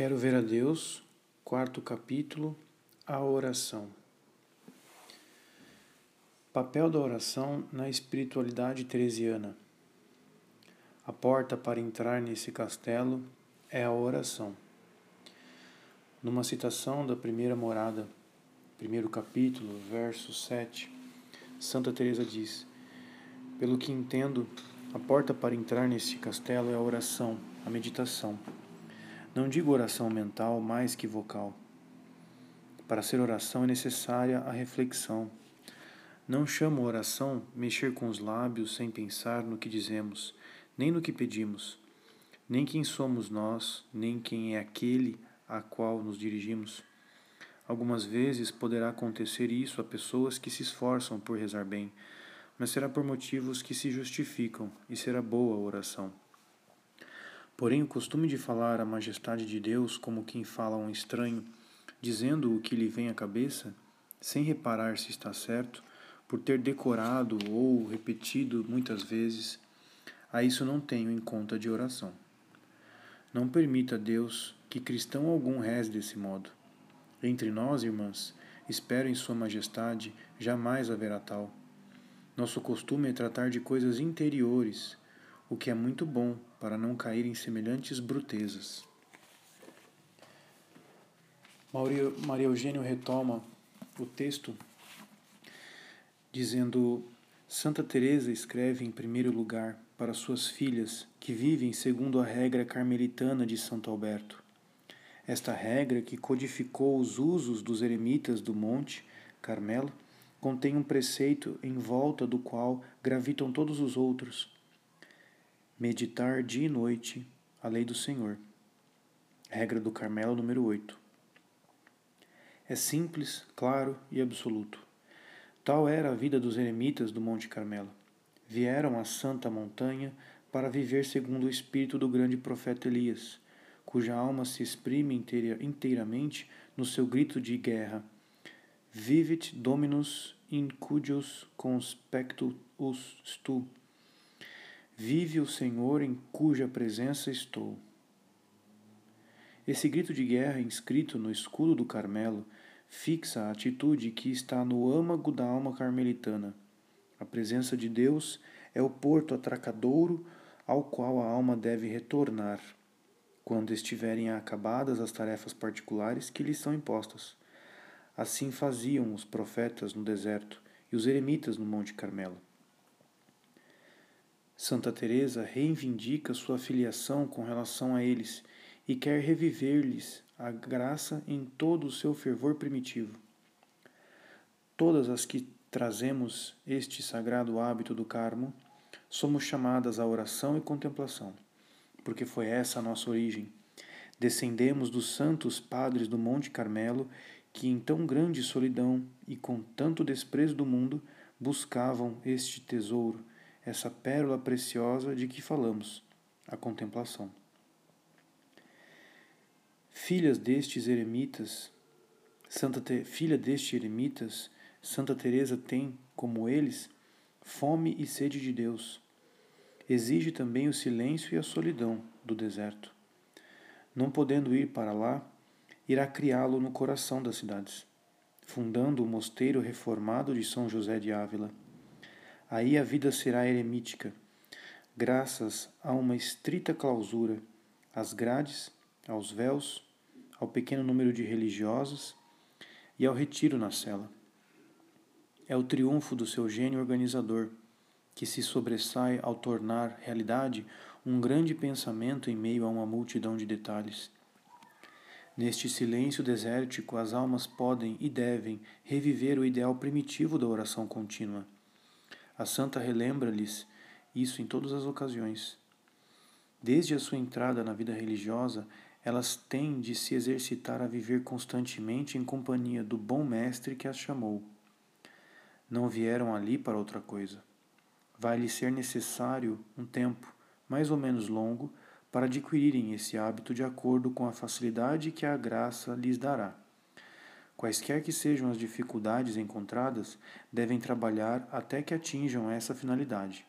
Quero ver a Deus, quarto capítulo, a oração. Papel da oração na espiritualidade teresiana. A porta para entrar nesse castelo é a oração. Numa citação da primeira morada, primeiro capítulo, verso 7, Santa Teresa diz: Pelo que entendo, a porta para entrar nesse castelo é a oração, a meditação. Não digo oração mental mais que vocal. Para ser oração é necessária a reflexão. Não chamo oração mexer com os lábios sem pensar no que dizemos, nem no que pedimos, nem quem somos nós, nem quem é aquele a qual nos dirigimos. Algumas vezes poderá acontecer isso a pessoas que se esforçam por rezar bem, mas será por motivos que se justificam e será boa a oração. Porém, o costume de falar a majestade de Deus como quem fala a um estranho, dizendo o que lhe vem à cabeça, sem reparar se está certo, por ter decorado ou repetido muitas vezes, a isso não tenho em conta de oração. Não permita Deus que cristão algum reze desse modo. Entre nós, irmãs, espero em Sua Majestade, jamais haverá tal. Nosso costume é tratar de coisas interiores, o que é muito bom para não cair em semelhantes brutezas. Maria Eugênio retoma o texto dizendo: Santa Teresa escreve em primeiro lugar para suas filhas que vivem segundo a regra carmelitana de Santo Alberto. Esta regra, que codificou os usos dos eremitas do Monte Carmelo, contém um preceito em volta do qual gravitam todos os outros. Meditar dia e noite a lei do Senhor. Regra do Carmelo número 8. É simples, claro e absoluto. Tal era a vida dos eremitas do Monte Carmelo. Vieram à santa montanha para viver segundo o espírito do grande profeta Elias, cuja alma se exprime inteiramente no seu grito de guerra Vivit Dominus in cudius conspectus tu. Vive o Senhor em cuja presença estou. Esse grito de guerra inscrito no escudo do Carmelo fixa a atitude que está no âmago da alma carmelitana. A presença de Deus é o porto atracadouro ao qual a alma deve retornar quando estiverem acabadas as tarefas particulares que lhe são impostas. Assim faziam os profetas no deserto e os eremitas no Monte Carmelo. Santa Teresa reivindica sua filiação com relação a eles e quer reviver-lhes a graça em todo o seu fervor primitivo. Todas as que trazemos este sagrado hábito do Carmo, somos chamadas à oração e contemplação, porque foi essa a nossa origem. Descendemos dos santos padres do Monte Carmelo que em tão grande solidão e com tanto desprezo do mundo buscavam este tesouro, essa pérola preciosa de que falamos, a contemplação. Filhas destes eremitas, Santa Te, filha destes eremitas, Santa Teresa tem, como eles, fome e sede de Deus. Exige também o silêncio e a solidão do deserto. Não podendo ir para lá, irá criá-lo no coração das cidades, fundando o mosteiro reformado de São José de Ávila. Aí a vida será eremítica, graças a uma estrita clausura, às grades, aos véus, ao pequeno número de religiosas e ao retiro na cela. É o triunfo do seu gênio organizador, que se sobressai ao tornar realidade um grande pensamento em meio a uma multidão de detalhes. Neste silêncio desértico, as almas podem e devem reviver o ideal primitivo da oração contínua. A santa relembra-lhes isso em todas as ocasiões. Desde a sua entrada na vida religiosa, elas têm de se exercitar a viver constantemente em companhia do bom mestre que as chamou. Não vieram ali para outra coisa. Vai-lhe ser necessário um tempo, mais ou menos longo, para adquirirem esse hábito de acordo com a facilidade que a graça lhes dará. Quaisquer que sejam as dificuldades encontradas, devem trabalhar até que atinjam essa finalidade.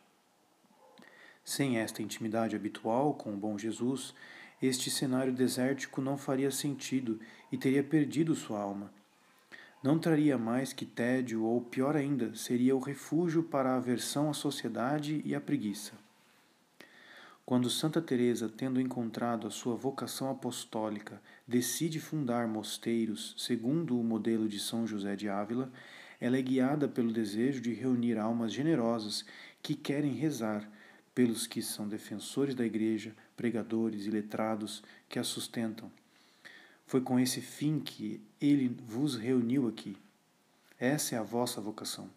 Sem esta intimidade habitual com o bom Jesus, este cenário desértico não faria sentido e teria perdido sua alma. Não traria mais que tédio ou, pior ainda, seria o refúgio para a aversão à sociedade e à preguiça. Quando Santa Teresa, tendo encontrado a sua vocação apostólica, decide fundar mosteiros segundo o modelo de São José de Ávila, ela é guiada pelo desejo de reunir almas generosas que querem rezar pelos que são defensores da igreja, pregadores e letrados que a sustentam. Foi com esse fim que ele vos reuniu aqui. Essa é a vossa vocação.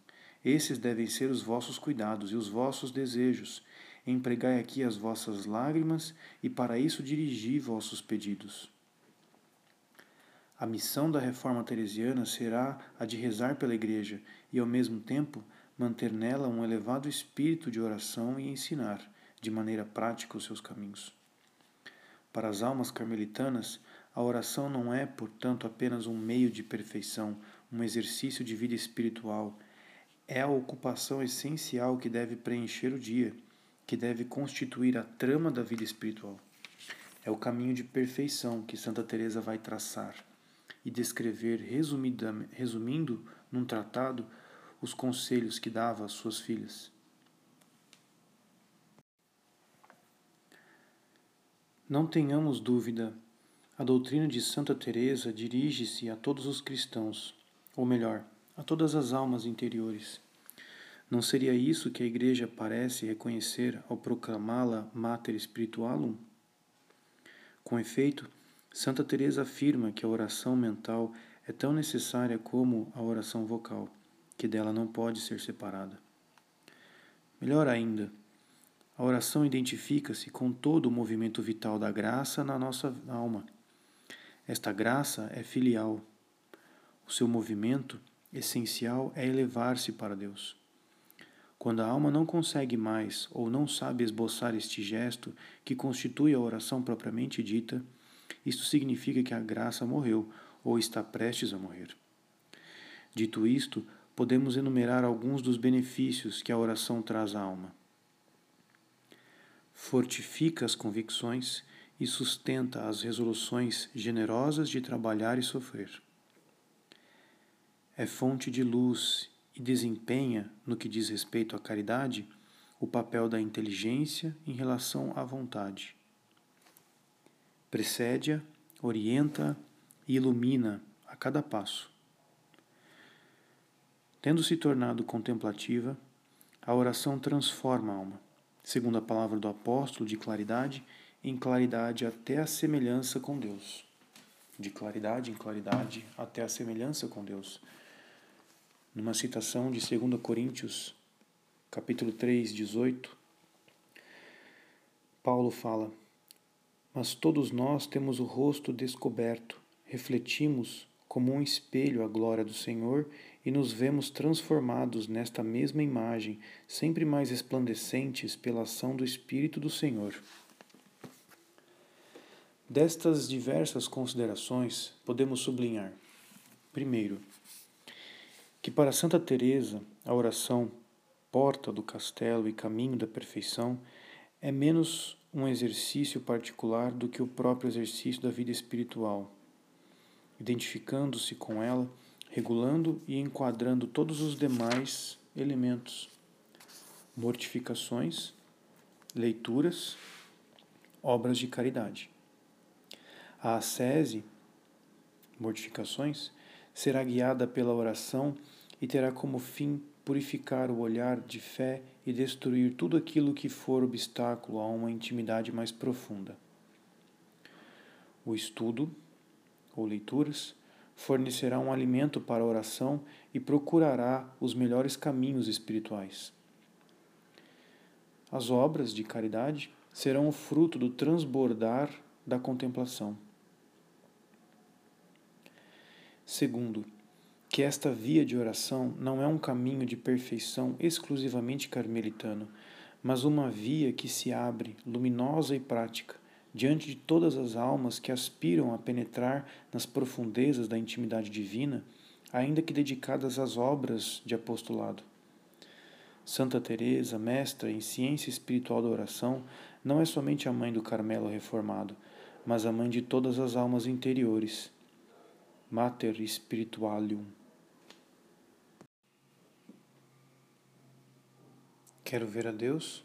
Esses devem ser os vossos cuidados e os vossos desejos. Empregai aqui as vossas lágrimas e para isso dirigi vossos pedidos. A missão da reforma teresiana será a de rezar pela Igreja e, ao mesmo tempo, manter nela um elevado espírito de oração e ensinar, de maneira prática, os seus caminhos. Para as almas carmelitanas, a oração não é, portanto, apenas um meio de perfeição, um exercício de vida espiritual. É a ocupação essencial que deve preencher o dia, que deve constituir a trama da vida espiritual. É o caminho de perfeição que Santa Teresa vai traçar e descrever resumindo num tratado os conselhos que dava às suas filhas. Não tenhamos dúvida, a doutrina de Santa Teresa dirige-se a todos os cristãos, ou melhor, a todas as almas interiores. Não seria isso que a Igreja parece reconhecer ao proclamá-la Mater Spiritualum? Com efeito, Santa Teresa afirma que a oração mental é tão necessária como a oração vocal, que dela não pode ser separada. Melhor ainda, a oração identifica-se com todo o movimento vital da graça na nossa alma. Esta graça é filial. O seu movimento essencial é elevar-se para Deus. Quando a alma não consegue mais ou não sabe esboçar este gesto que constitui a oração propriamente dita, isto significa que a graça morreu ou está prestes a morrer. Dito isto, podemos enumerar alguns dos benefícios que a oração traz à alma. Fortifica as convicções e sustenta as resoluções generosas de trabalhar e sofrer. É fonte de luz e desempenha, no que diz respeito à caridade, o papel da inteligência em relação à vontade precede-a, orienta e ilumina a cada passo. Tendo se tornado contemplativa, a oração transforma a alma, segundo a palavra do apóstolo, de claridade em claridade até a semelhança com Deus. De claridade em claridade até a semelhança com Deus. Numa citação de 2 Coríntios, capítulo 3, 18, Paulo fala: mas todos nós temos o rosto descoberto, refletimos como um espelho a glória do Senhor e nos vemos transformados nesta mesma imagem, sempre mais resplandecentes pela ação do Espírito do Senhor. Destas diversas considerações, podemos sublinhar: primeiro, que para Santa Teresa, a oração porta do castelo e caminho da perfeição é menos um exercício particular do que o próprio exercício da vida espiritual, identificando-se com ela, regulando e enquadrando todos os demais elementos, mortificações, leituras, obras de caridade. A ascese, mortificações, será guiada pela oração e terá como fim purificar o olhar de fé e destruir tudo aquilo que for obstáculo a uma intimidade mais profunda. O estudo, ou leituras, fornecerá um alimento para a oração e procurará os melhores caminhos espirituais. As obras de caridade serão o fruto do transbordar da contemplação. Segundo, que esta via de oração não é um caminho de perfeição exclusivamente carmelitano, mas uma via que se abre, luminosa e prática, diante de todas as almas que aspiram a penetrar nas profundezas da intimidade divina, ainda que dedicadas às obras de apostolado. Santa Teresa, mestra em ciência espiritual da oração, não é somente a mãe do Carmelo reformado, mas a mãe de todas as almas interiores, Mater Spiritualium. Quero ver a Deus?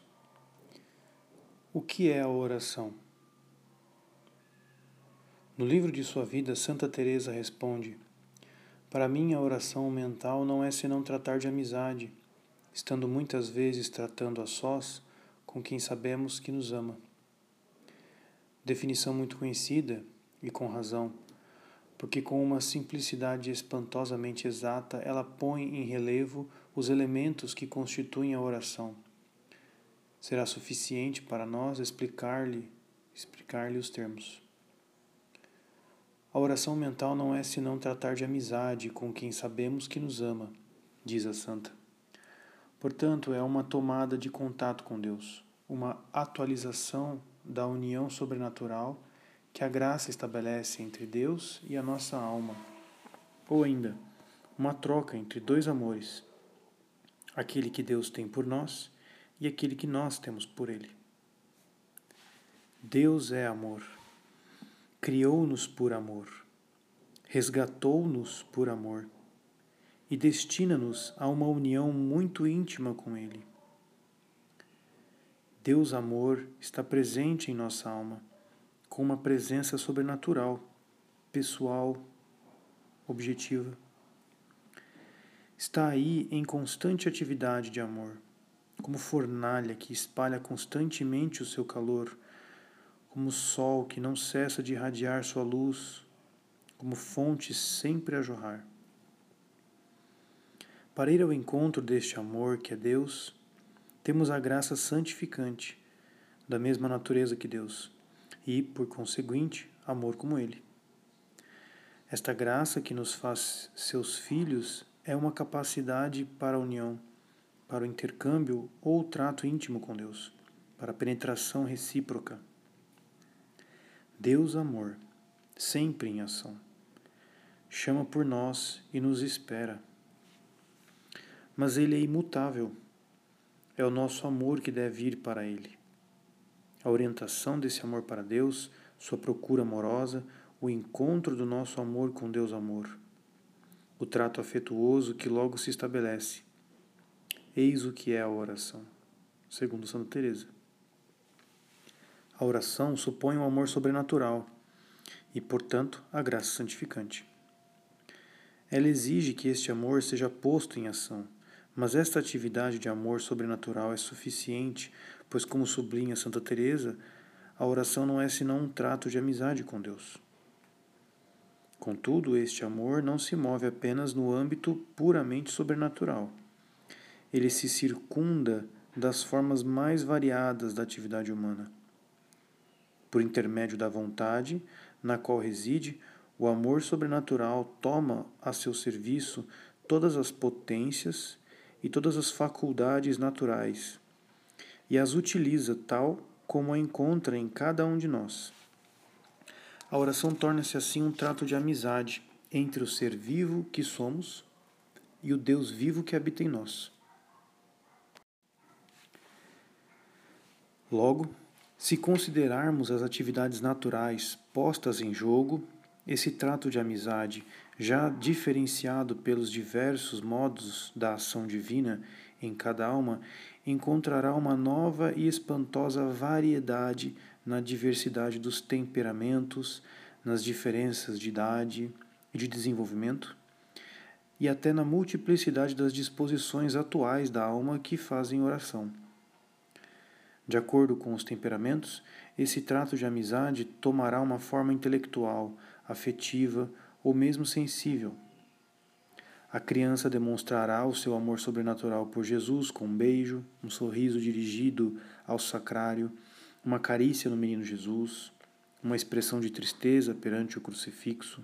O que é a oração? No livro de sua vida, Santa Teresa responde: Para mim a oração mental não é senão tratar de amizade, estando muitas vezes tratando a sós com quem sabemos que nos ama. Definição muito conhecida e com razão, porque com uma simplicidade espantosamente exata ela põe em relevo os elementos que constituem a oração. Será suficiente para nós explicar-lhe explicar-lhe os termos. A oração mental não é senão tratar de amizade com quem sabemos que nos ama, diz a santa. Portanto, é uma tomada de contato com Deus, uma atualização da união sobrenatural que a graça estabelece entre Deus e a nossa alma, ou ainda, uma troca entre dois amores, aquele que Deus tem por nós e aquele que nós temos por Ele. Deus é amor, criou-nos por amor, resgatou-nos por amor e destina-nos a uma união muito íntima com Ele. Deus Amor está presente em nossa alma, com uma presença sobrenatural, pessoal, objetiva. Está aí em constante atividade de amor, como fornalha que espalha constantemente o seu calor, como sol que não cessa de irradiar sua luz, como fonte sempre a jorrar. Para ir ao encontro deste amor que é Deus, temos a graça santificante, da mesma natureza que Deus, e, por conseguinte, amor como Ele. Esta graça que nos faz seus filhos é uma capacidade para a união, para o intercâmbio ou trato íntimo com Deus, para a penetração recíproca. Deus amor, sempre em ação, chama por nós e nos espera mas ele é imutável. É o nosso amor que deve ir para ele. A orientação desse amor para Deus, sua procura amorosa, o encontro do nosso amor com Deus amor, o trato afetuoso que logo se estabelece. Eis o que é a oração, segundo Santa Teresa. A oração supõe um amor sobrenatural e, portanto, a graça santificante. Ela exige que este amor seja posto em ação mas esta atividade de amor sobrenatural é suficiente, pois como sublinha Santa Teresa, a oração não é senão um trato de amizade com Deus. Contudo, este amor não se move apenas no âmbito puramente sobrenatural. Ele se circunda das formas mais variadas da atividade humana. Por intermédio da vontade, na qual reside, o amor sobrenatural toma a seu serviço todas as potências e todas as faculdades naturais, e as utiliza tal como a encontra em cada um de nós. A oração torna-se assim um trato de amizade entre o ser vivo que somos e o Deus vivo que habita em nós. Logo, se considerarmos as atividades naturais postas em jogo, esse trato de amizade já diferenciado pelos diversos modos da ação divina em cada alma, encontrará uma nova e espantosa variedade na diversidade dos temperamentos, nas diferenças de idade e de desenvolvimento, e até na multiplicidade das disposições atuais da alma que fazem oração. De acordo com os temperamentos, esse trato de amizade tomará uma forma intelectual, afetiva, ou mesmo sensível. A criança demonstrará o seu amor sobrenatural por Jesus com um beijo, um sorriso dirigido ao sacrário, uma carícia no menino Jesus, uma expressão de tristeza perante o crucifixo.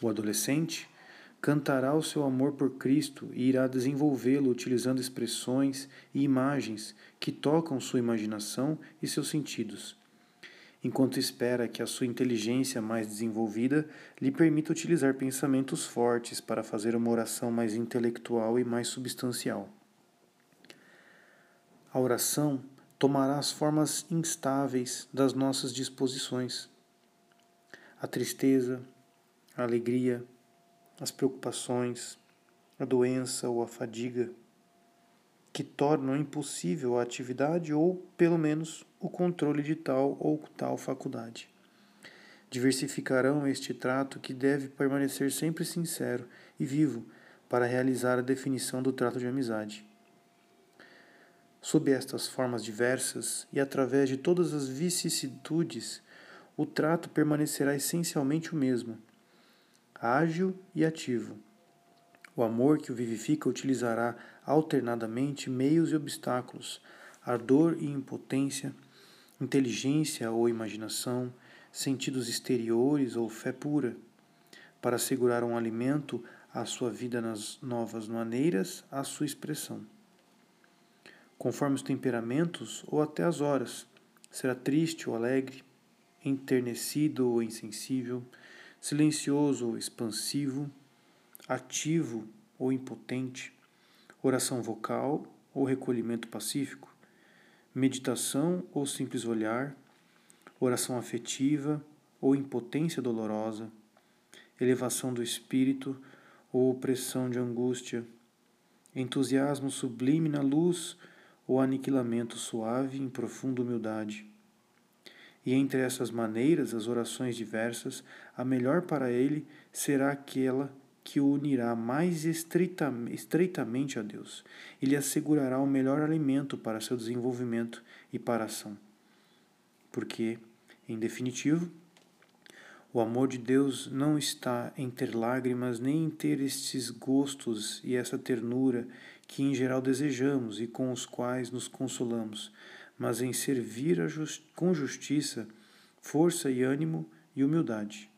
O adolescente cantará o seu amor por Cristo e irá desenvolvê-lo utilizando expressões e imagens que tocam sua imaginação e seus sentidos enquanto espera que a sua inteligência mais desenvolvida lhe permita utilizar pensamentos fortes para fazer uma oração mais intelectual e mais substancial. A oração tomará as formas instáveis das nossas disposições. A tristeza, a alegria, as preocupações, a doença ou a fadiga, que tornam impossível a atividade ou, pelo menos, o controle de tal ou tal faculdade. Diversificarão este trato que deve permanecer sempre sincero e vivo para realizar a definição do trato de amizade. Sob estas formas diversas e através de todas as vicissitudes, o trato permanecerá essencialmente o mesmo, ágil e ativo. O amor que o vivifica utilizará alternadamente meios e obstáculos, ardor e impotência, inteligência ou imaginação, sentidos exteriores ou fé pura, para assegurar um alimento à sua vida nas novas maneiras, à sua expressão conforme os temperamentos ou até as horas. Será triste ou alegre, enternecido ou insensível, silencioso ou expansivo, ativo ou impotente, oração vocal ou recolhimento pacífico, meditação ou simples olhar, oração afetiva ou impotência dolorosa, elevação do espírito ou opressão de angústia, entusiasmo sublime na luz o aniquilamento suave em profunda humildade. E entre essas maneiras, as orações diversas, a melhor para ele será aquela que o unirá mais estreitamente a Deus e lhe assegurará o melhor alimento para seu desenvolvimento e para a ação. Porque, em definitivo, o amor de Deus não está em ter lágrimas, nem em ter estes gostos e essa ternura que em geral desejamos e com os quais nos consolamos, mas em servir just com justiça, força e ânimo e humildade.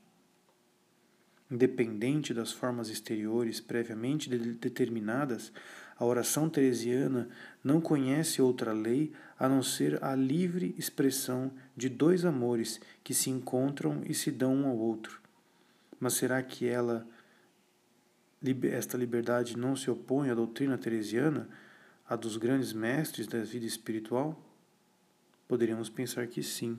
Independente das formas exteriores previamente de determinadas, a oração teresiana não conhece outra lei a não ser a livre expressão de dois amores que se encontram e se dão um ao outro. Mas será que ela esta liberdade não se opõe à doutrina teresiana, a dos grandes mestres da vida espiritual? Poderíamos pensar que sim.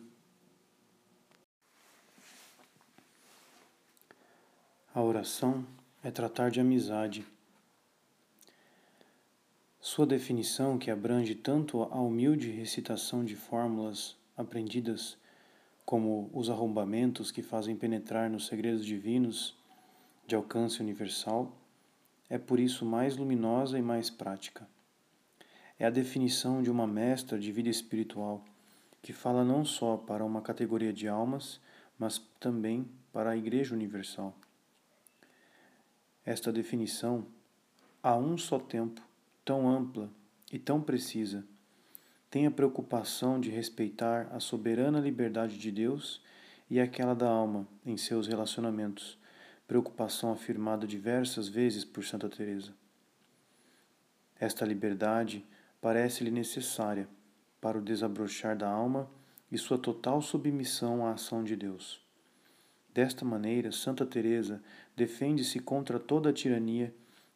A oração é tratar de amizade. Sua definição, que abrange tanto a humilde recitação de fórmulas aprendidas, como os arrombamentos que fazem penetrar nos segredos divinos de alcance universal, é por isso mais luminosa e mais prática. É a definição de uma mestra de vida espiritual que fala não só para uma categoria de almas, mas também para a Igreja Universal. Esta definição, a um só tempo, tão ampla e tão precisa, tem a preocupação de respeitar a soberana liberdade de Deus e aquela da alma em seus relacionamentos preocupação afirmada diversas vezes por Santa Teresa. Esta liberdade parece-lhe necessária para o desabrochar da alma e sua total submissão à ação de Deus. Desta maneira, Santa Teresa defende-se contra toda a tirania,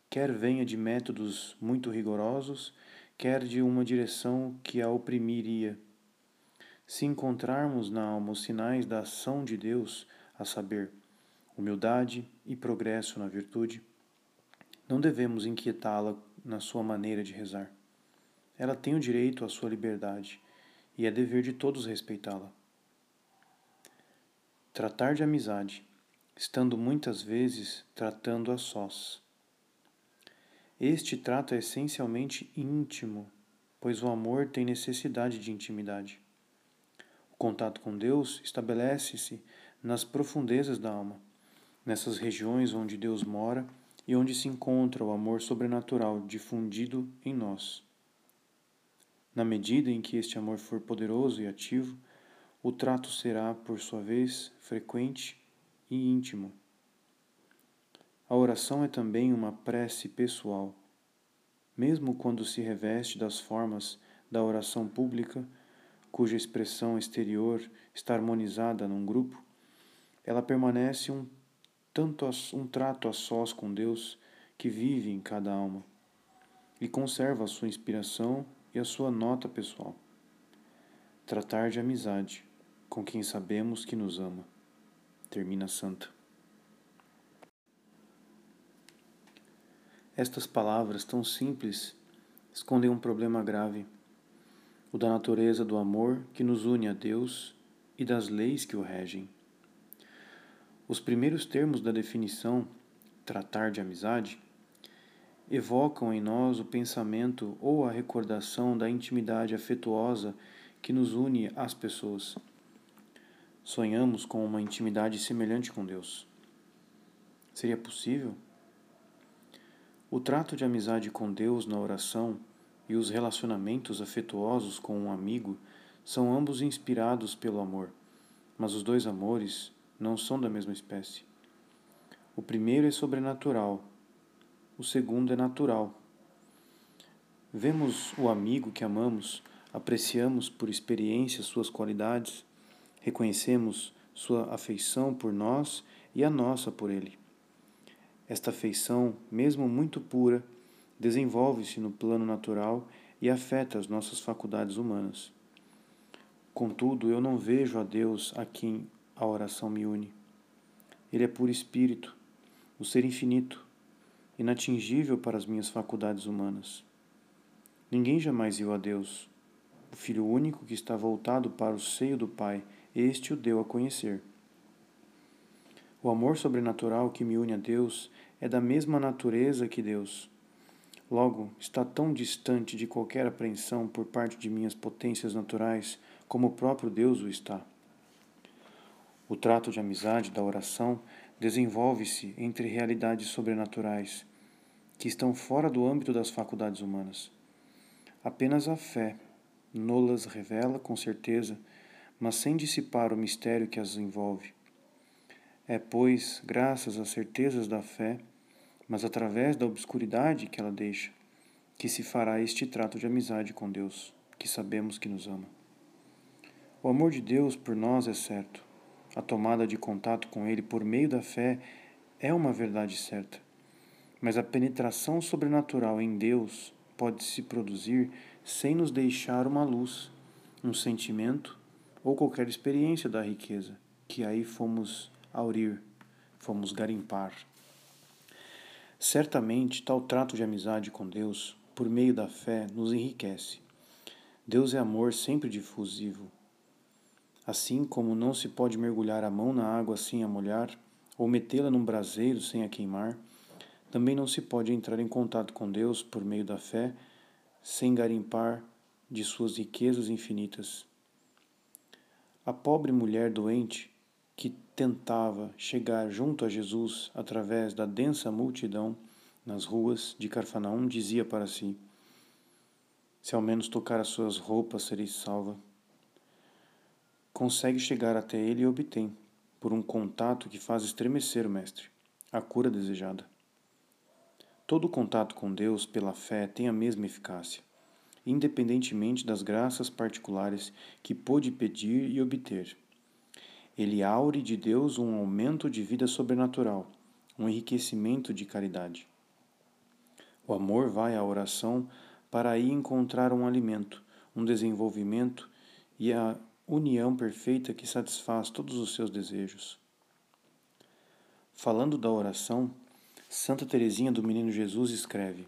quer venha de métodos muito rigorosos, quer de uma direção que a oprimiria. Se encontrarmos na alma os sinais da ação de Deus, a saber, humildade e progresso na virtude, não devemos inquietá-la na sua maneira de rezar. Ela tem o direito à sua liberdade e é dever de todos respeitá-la. Tratar de amizade, estando muitas vezes tratando a sós. Este trato é essencialmente íntimo, pois o amor tem necessidade de intimidade. O contato com Deus estabelece-se nas profundezas da alma nessas regiões onde Deus mora e onde se encontra o amor sobrenatural difundido em nós. Na medida em que este amor for poderoso e ativo, o trato será, por sua vez, frequente e íntimo. A oração é também uma prece pessoal. Mesmo quando se reveste das formas da oração pública, cuja expressão exterior está harmonizada num grupo, ela permanece um tanto um trato a sós com Deus que vive em cada alma e conserva a sua inspiração e a sua nota pessoal. tratar de amizade com quem sabemos que nos ama. Termina Santa. Estas palavras tão simples escondem um problema grave, o da natureza do amor que nos une a Deus e das leis que o regem. Os primeiros termos da definição, tratar de amizade, evocam em nós o pensamento ou a recordação da intimidade afetuosa que nos une às pessoas. Sonhamos com uma intimidade semelhante com Deus. Seria possível? O trato de amizade com Deus na oração e os relacionamentos afetuosos com um amigo são ambos inspirados pelo amor, mas os dois amores não são da mesma espécie. O primeiro é sobrenatural, o segundo é natural. Vemos o amigo que amamos, apreciamos por experiência suas qualidades, reconhecemos sua afeição por nós e a nossa por ele. Esta afeição, mesmo muito pura, desenvolve-se no plano natural e afeta as nossas faculdades humanas. Contudo, eu não vejo a Deus a quem a oração me une. Ele é puro espírito, o ser infinito, inatingível para as minhas faculdades humanas. Ninguém jamais viu a Deus. O Filho único que está voltado para o seio do Pai, este o deu a conhecer. O amor sobrenatural que me une a Deus é da mesma natureza que Deus. Logo, está tão distante de qualquer apreensão por parte de minhas potências naturais como o próprio Deus o está. O trato de amizade da oração desenvolve-se entre realidades sobrenaturais que estão fora do âmbito das faculdades humanas. Apenas a fé nolas revela com certeza, mas sem dissipar o mistério que as envolve. É, pois, graças às certezas da fé, mas através da obscuridade que ela deixa, que se fará este trato de amizade com Deus, que sabemos que nos ama. O amor de Deus por nós é certo. A tomada de contato com Ele por meio da fé é uma verdade certa. Mas a penetração sobrenatural em Deus pode se produzir sem nos deixar uma luz, um sentimento ou qualquer experiência da riqueza que aí fomos aurir, fomos garimpar. Certamente, tal trato de amizade com Deus, por meio da fé, nos enriquece. Deus é amor sempre difusivo. Assim como não se pode mergulhar a mão na água sem a molhar, ou metê-la num braseiro sem a queimar, também não se pode entrar em contato com Deus por meio da fé sem garimpar de suas riquezas infinitas. A pobre mulher doente que tentava chegar junto a Jesus através da densa multidão nas ruas de Carfanaum, dizia para si: Se ao menos tocar as suas roupas, serei salva. Consegue chegar até ele e obtém, por um contato que faz estremecer o Mestre, a cura desejada. Todo contato com Deus pela fé tem a mesma eficácia, independentemente das graças particulares que pôde pedir e obter. Ele aure de Deus um aumento de vida sobrenatural, um enriquecimento de caridade. O amor vai à oração para aí encontrar um alimento, um desenvolvimento e a união perfeita que satisfaz todos os seus desejos. Falando da oração, Santa Teresinha do Menino Jesus escreve: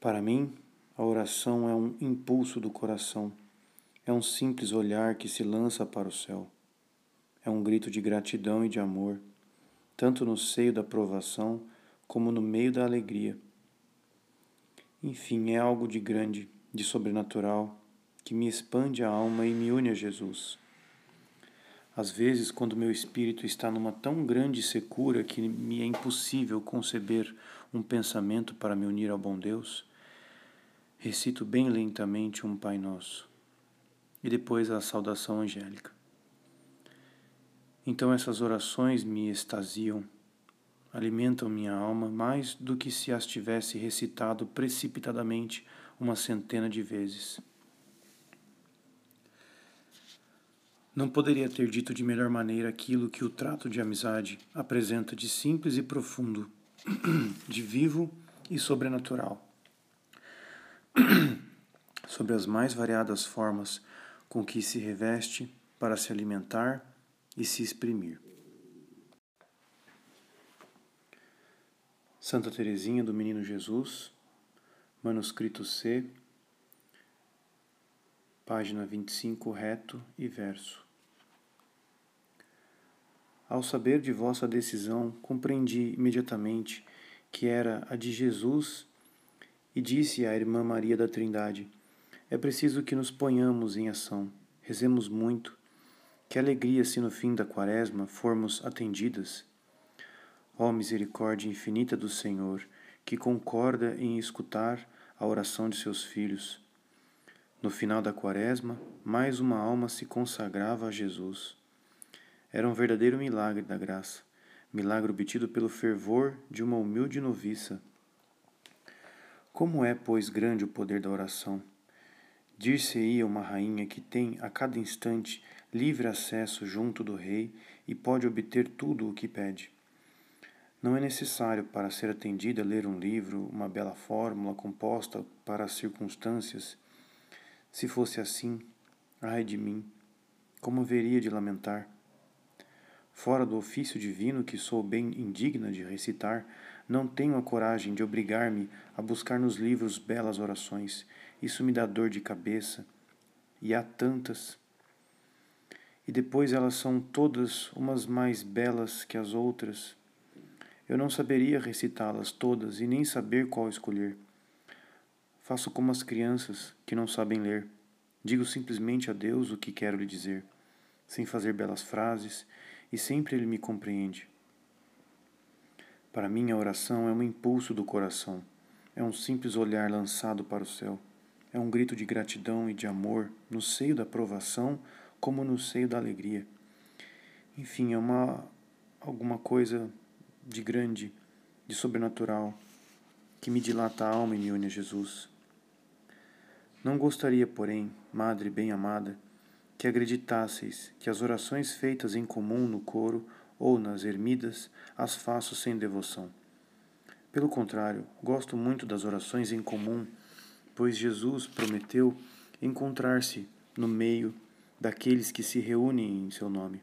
Para mim, a oração é um impulso do coração é um simples olhar que se lança para o céu. É um grito de gratidão e de amor, tanto no seio da provação como no meio da alegria. Enfim, é algo de grande, de sobrenatural, que me expande a alma e me une a Jesus. Às vezes, quando meu espírito está numa tão grande secura que me é impossível conceber um pensamento para me unir ao bom Deus, recito bem lentamente um Pai Nosso e depois a saudação angélica. Então essas orações me extasiam, alimentam minha alma mais do que se as tivesse recitado precipitadamente uma centena de vezes. Não poderia ter dito de melhor maneira aquilo que o trato de amizade apresenta de simples e profundo, de vivo e sobrenatural. sobre as mais variadas formas com que se reveste para se alimentar e se exprimir. Santa Teresinha do Menino Jesus, manuscrito C, página 25, reto e verso. Ao saber de vossa decisão, compreendi imediatamente que era a de Jesus e disse à irmã Maria da Trindade: É preciso que nos ponhamos em ação, rezemos muito. Que alegria se no fim da quaresma formos atendidas. Ó misericórdia infinita do Senhor, que concorda em escutar a oração de seus filhos. No final da quaresma, mais uma alma se consagrava a Jesus. Era um verdadeiro milagre da graça, milagre obtido pelo fervor de uma humilde noviça. Como é, pois, grande o poder da oração? Dir-se-ia uma rainha que tem a cada instante livre acesso junto do rei e pode obter tudo o que pede. Não é necessário para ser atendida ler um livro, uma bela fórmula composta para as circunstâncias. Se fosse assim, ai de mim, como haveria de lamentar? Fora do ofício divino que sou bem indigna de recitar, não tenho a coragem de obrigar-me a buscar nos livros belas orações. Isso me dá dor de cabeça. E há tantas. E depois elas são todas umas mais belas que as outras. Eu não saberia recitá-las todas e nem saber qual escolher. Faço como as crianças que não sabem ler. Digo simplesmente a Deus o que quero lhe dizer, sem fazer belas frases e sempre Ele me compreende. Para mim, a oração é um impulso do coração, é um simples olhar lançado para o céu, é um grito de gratidão e de amor no seio da provação como no seio da alegria. Enfim, é uma alguma coisa de grande, de sobrenatural, que me dilata a alma e me une a Jesus. Não gostaria, porém, Madre bem-amada, que acreditasseis que as orações feitas em comum no coro ou nas ermidas as faço sem devoção. Pelo contrário, gosto muito das orações em comum, pois Jesus prometeu encontrar-se no meio daqueles que se reúnem em seu nome.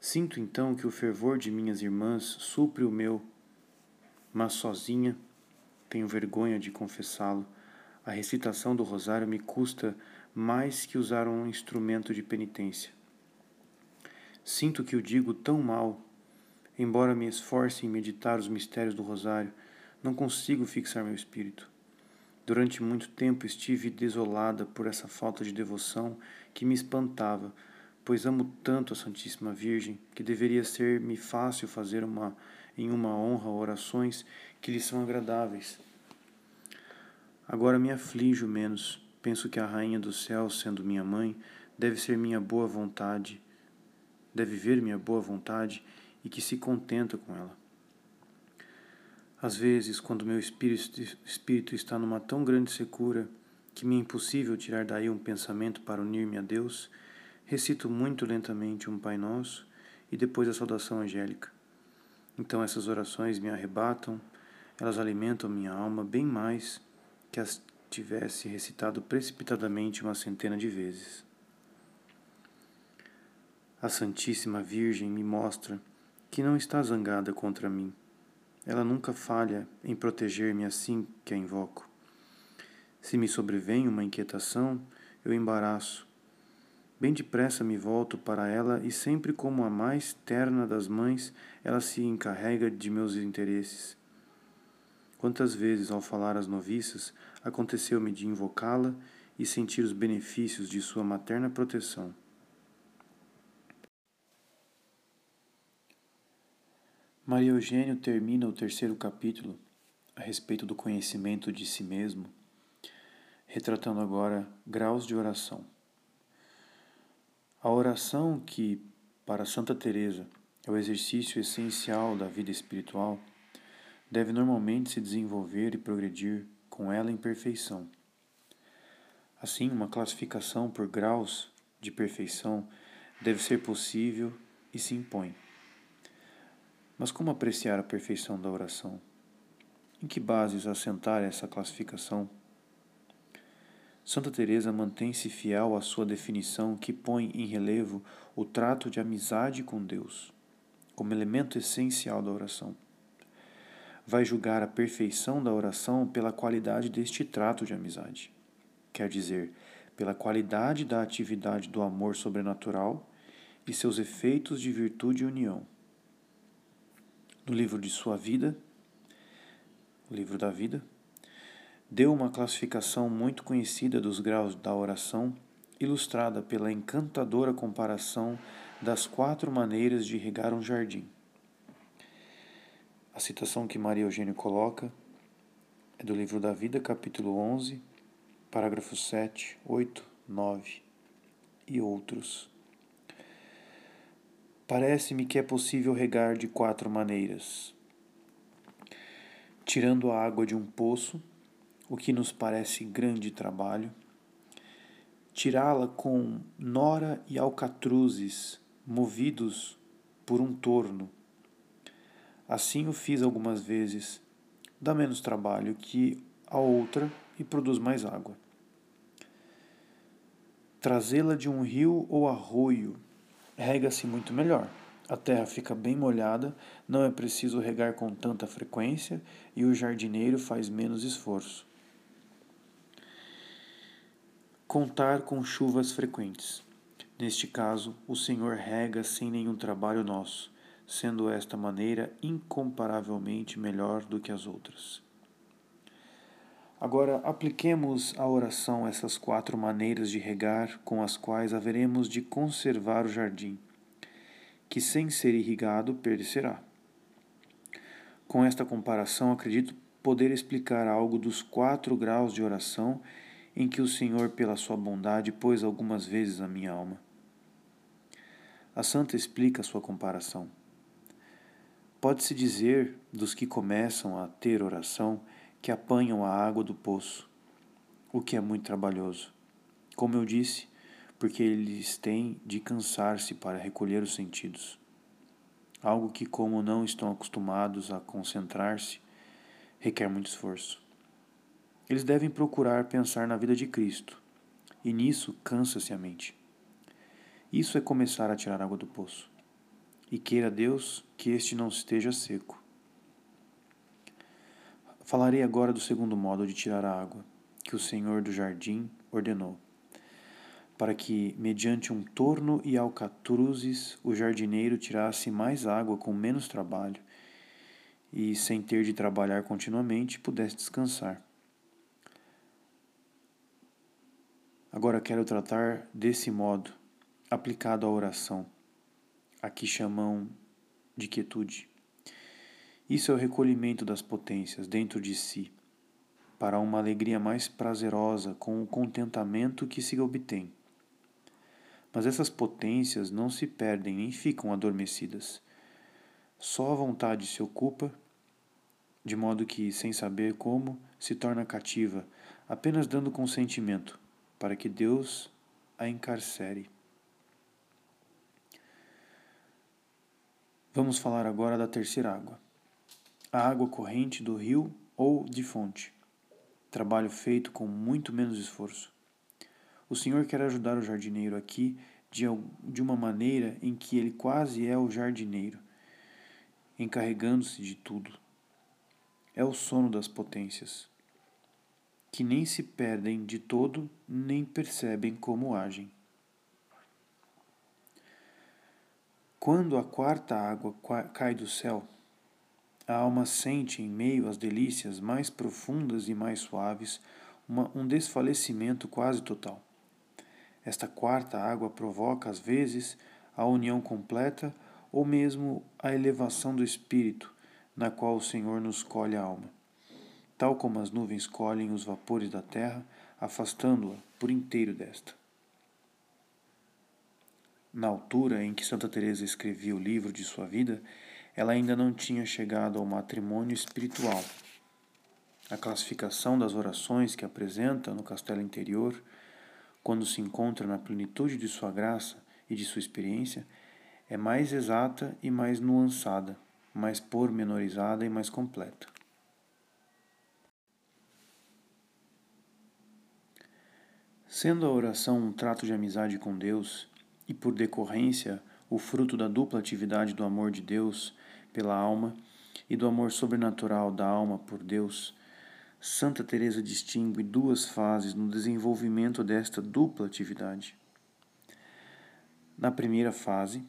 Sinto então que o fervor de minhas irmãs supre o meu, mas sozinha, tenho vergonha de confessá-lo, a recitação do rosário me custa mais que usar um instrumento de penitência. Sinto que o digo tão mal, embora me esforce em meditar os mistérios do Rosário, não consigo fixar meu espírito. Durante muito tempo estive desolada por essa falta de devoção que me espantava, pois amo tanto a Santíssima Virgem que deveria ser-me fácil fazer uma, em uma honra orações que lhe são agradáveis. Agora me aflijo menos Penso que a rainha do céu, sendo minha mãe, deve ser minha boa vontade, deve ver minha boa vontade e que se contenta com ela. Às vezes, quando meu espírito, espírito está numa tão grande secura que me é impossível tirar daí um pensamento para unir-me a Deus, recito muito lentamente um Pai Nosso e depois a saudação angélica. Então essas orações me arrebatam, elas alimentam minha alma bem mais que as tivesse recitado precipitadamente uma centena de vezes. A Santíssima Virgem me mostra que não está zangada contra mim. Ela nunca falha em proteger-me assim que a invoco. Se me sobrevém uma inquietação, eu embaraço. Bem depressa me volto para ela e sempre como a mais terna das mães, ela se encarrega de meus interesses. Quantas vezes, ao falar às noviças, aconteceu-me de invocá-la e sentir os benefícios de sua materna proteção. Maria Eugênio termina o terceiro capítulo a respeito do conhecimento de si mesmo, retratando agora graus de oração. A oração que, para Santa Teresa, é o exercício essencial da vida espiritual, deve normalmente se desenvolver e progredir com ela em perfeição. Assim, uma classificação por graus de perfeição deve ser possível e se impõe. Mas como apreciar a perfeição da oração? Em que bases assentar essa classificação? Santa Teresa mantém-se fiel à sua definição que põe em relevo o trato de amizade com Deus, como elemento essencial da oração. Vai julgar a perfeição da oração pela qualidade deste trato de amizade, quer dizer, pela qualidade da atividade do amor sobrenatural e seus efeitos de virtude e união. No livro de sua vida, o livro da vida, deu uma classificação muito conhecida dos graus da oração, ilustrada pela encantadora comparação das quatro maneiras de regar um jardim. A citação que Maria Eugênio coloca é do livro da Vida, capítulo 11, parágrafos 7, 8, 9 e outros. Parece-me que é possível regar de quatro maneiras: tirando a água de um poço, o que nos parece grande trabalho, tirá-la com nora e alcatruzes movidos por um torno. Assim o fiz algumas vezes, dá menos trabalho que a outra e produz mais água. Trazê-la de um rio ou arroio rega-se muito melhor. A terra fica bem molhada, não é preciso regar com tanta frequência e o jardineiro faz menos esforço. Contar com chuvas frequentes. Neste caso, o Senhor rega sem nenhum trabalho nosso, sendo esta maneira incomparavelmente melhor do que as outras. Agora, apliquemos à oração essas quatro maneiras de regar com as quais haveremos de conservar o jardim, que sem ser irrigado perecerá. Com esta comparação, acredito poder explicar algo dos quatro graus de oração em que o Senhor, pela sua bondade, pôs algumas vezes a minha alma. A santa explica sua comparação. Pode-se dizer dos que começam a ter oração que apanham a água do poço, o que é muito trabalhoso. Como eu disse, porque eles têm de cansar-se para recolher os sentidos. Algo que, como não estão acostumados a concentrar-se, requer muito esforço. Eles devem procurar pensar na vida de Cristo, e nisso cansa-se a mente. Isso é começar a tirar água do poço. E queira Deus que este não esteja seco. Falarei agora do segundo modo de tirar a água, que o Senhor do jardim ordenou, para que, mediante um torno e alcatruzes, o jardineiro tirasse mais água com menos trabalho e, sem ter de trabalhar continuamente, pudesse descansar. Agora quero tratar desse modo, aplicado à oração, a que chamam de quietude. Isso é o recolhimento das potências dentro de si, para uma alegria mais prazerosa com o contentamento que se obtém. Mas essas potências não se perdem nem ficam adormecidas. Só a vontade se ocupa, de modo que, sem saber como, se torna cativa, apenas dando consentimento para que Deus a encarcere. Vamos falar agora da terceira água. A água corrente do rio ou de fonte. Trabalho feito com muito menos esforço. O Senhor quer ajudar o jardineiro aqui de, uma maneira em que ele quase é o jardineiro, encarregando-se de tudo. É o sono das potências que nem se perdem de todo, nem percebem como agem. Quando a quarta água cai do céu, a alma sente, em meio às delícias mais profundas e mais suaves, uma, um desfalecimento quase total. Esta quarta água provoca, às vezes, a união completa ou mesmo a elevação do espírito, na qual o Senhor nos colhe a alma tal como as nuvens colhem os vapores da terra, afastando-a por inteiro desta. Na altura em que Santa Teresa escrevia o livro de sua vida, ela ainda não tinha chegado ao matrimônio espiritual. A classificação das orações que apresenta no castelo interior, quando se encontra na plenitude de sua graça e de sua experiência, é mais exata e mais nuançada, mais pormenorizada e mais completa. Sendo a oração um trato de amizade com Deus e, por decorrência, o fruto da dupla atividade do amor de Deus pela alma e do amor sobrenatural da alma por Deus, Santa Teresa distingue duas fases no desenvolvimento desta dupla atividade. Na primeira fase,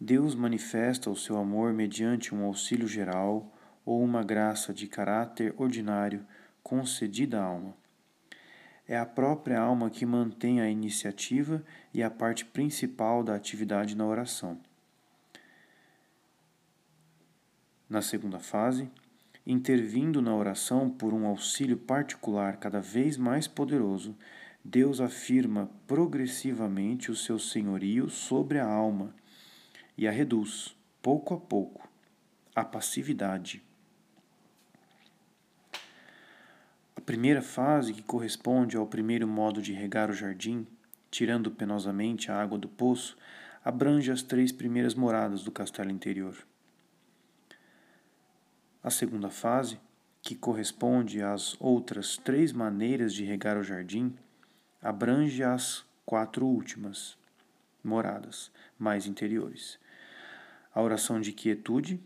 Deus manifesta o seu amor mediante um auxílio geral ou uma graça de caráter ordinário concedida à alma. É a própria alma que mantém a iniciativa e a parte principal da atividade na oração. Na segunda fase, intervindo na oração por um auxílio particular cada vez mais poderoso, Deus afirma progressivamente o seu senhorio sobre a alma e a reduz, pouco a pouco, à passividade. A primeira fase, que corresponde ao primeiro modo de regar o jardim, tirando penosamente a água do poço, abrange as três primeiras moradas do castelo interior. A segunda fase, que corresponde às outras três maneiras de regar o jardim, abrange as quatro últimas moradas mais interiores. A oração de quietude,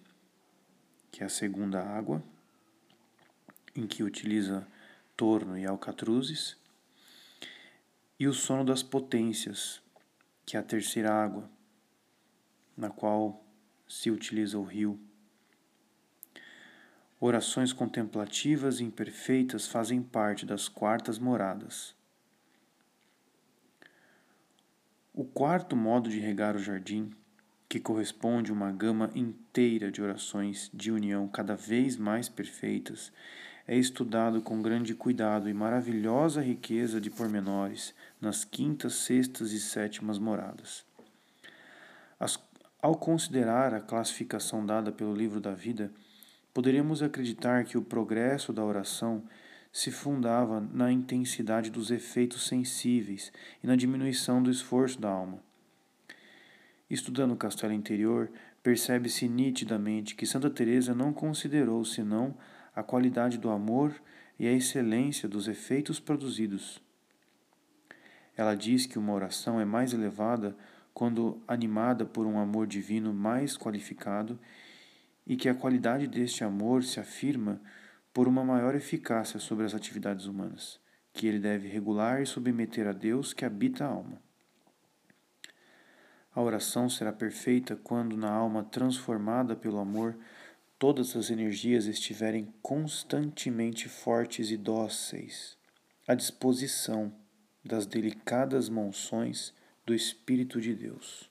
que é a segunda água, em que utiliza torno e alcatruzes, e o sono das potências, que é a terceira água, na qual se utiliza o rio. Orações contemplativas e imperfeitas fazem parte das quartas moradas. O quarto modo de regar o jardim, que corresponde a uma gama inteira de orações de união cada vez mais perfeitas, é estudado com grande cuidado e maravilhosa riqueza de pormenores nas quintas, sextas e sétimas moradas. As, ao considerar a classificação dada pelo livro da vida, poderíamos acreditar que o progresso da oração se fundava na intensidade dos efeitos sensíveis e na diminuição do esforço da alma. Estudando o castelo interior, percebe-se nitidamente que Santa Teresa não considerou senão a qualidade do amor e a excelência dos efeitos produzidos. Ela diz que uma oração é mais elevada quando animada por um amor divino mais qualificado e que a qualidade deste amor se afirma por uma maior eficácia sobre as atividades humanas, que ele deve regular e submeter a Deus que habita a alma. A oração será perfeita quando, na alma transformada pelo amor, todas as energias estiverem constantemente fortes e dóceis, à disposição das delicadas monções do Espírito de Deus.